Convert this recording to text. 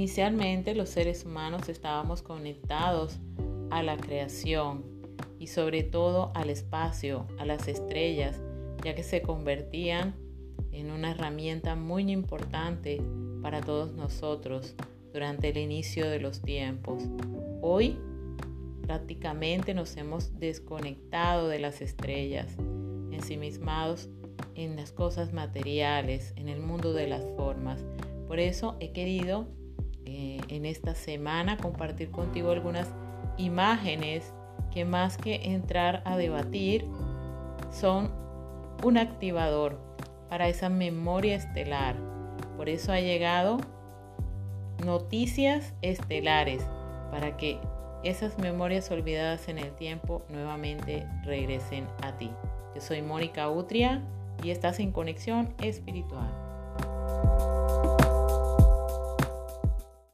Inicialmente los seres humanos estábamos conectados a la creación y sobre todo al espacio, a las estrellas, ya que se convertían en una herramienta muy importante para todos nosotros durante el inicio de los tiempos. Hoy prácticamente nos hemos desconectado de las estrellas, ensimismados en las cosas materiales, en el mundo de las formas. Por eso he querido eh, en esta semana compartir contigo algunas imágenes que más que entrar a debatir son un activador para esa memoria estelar. Por eso ha llegado noticias estelares para que esas memorias olvidadas en el tiempo nuevamente regresen a ti. Yo soy Mónica Utria y estás en conexión espiritual.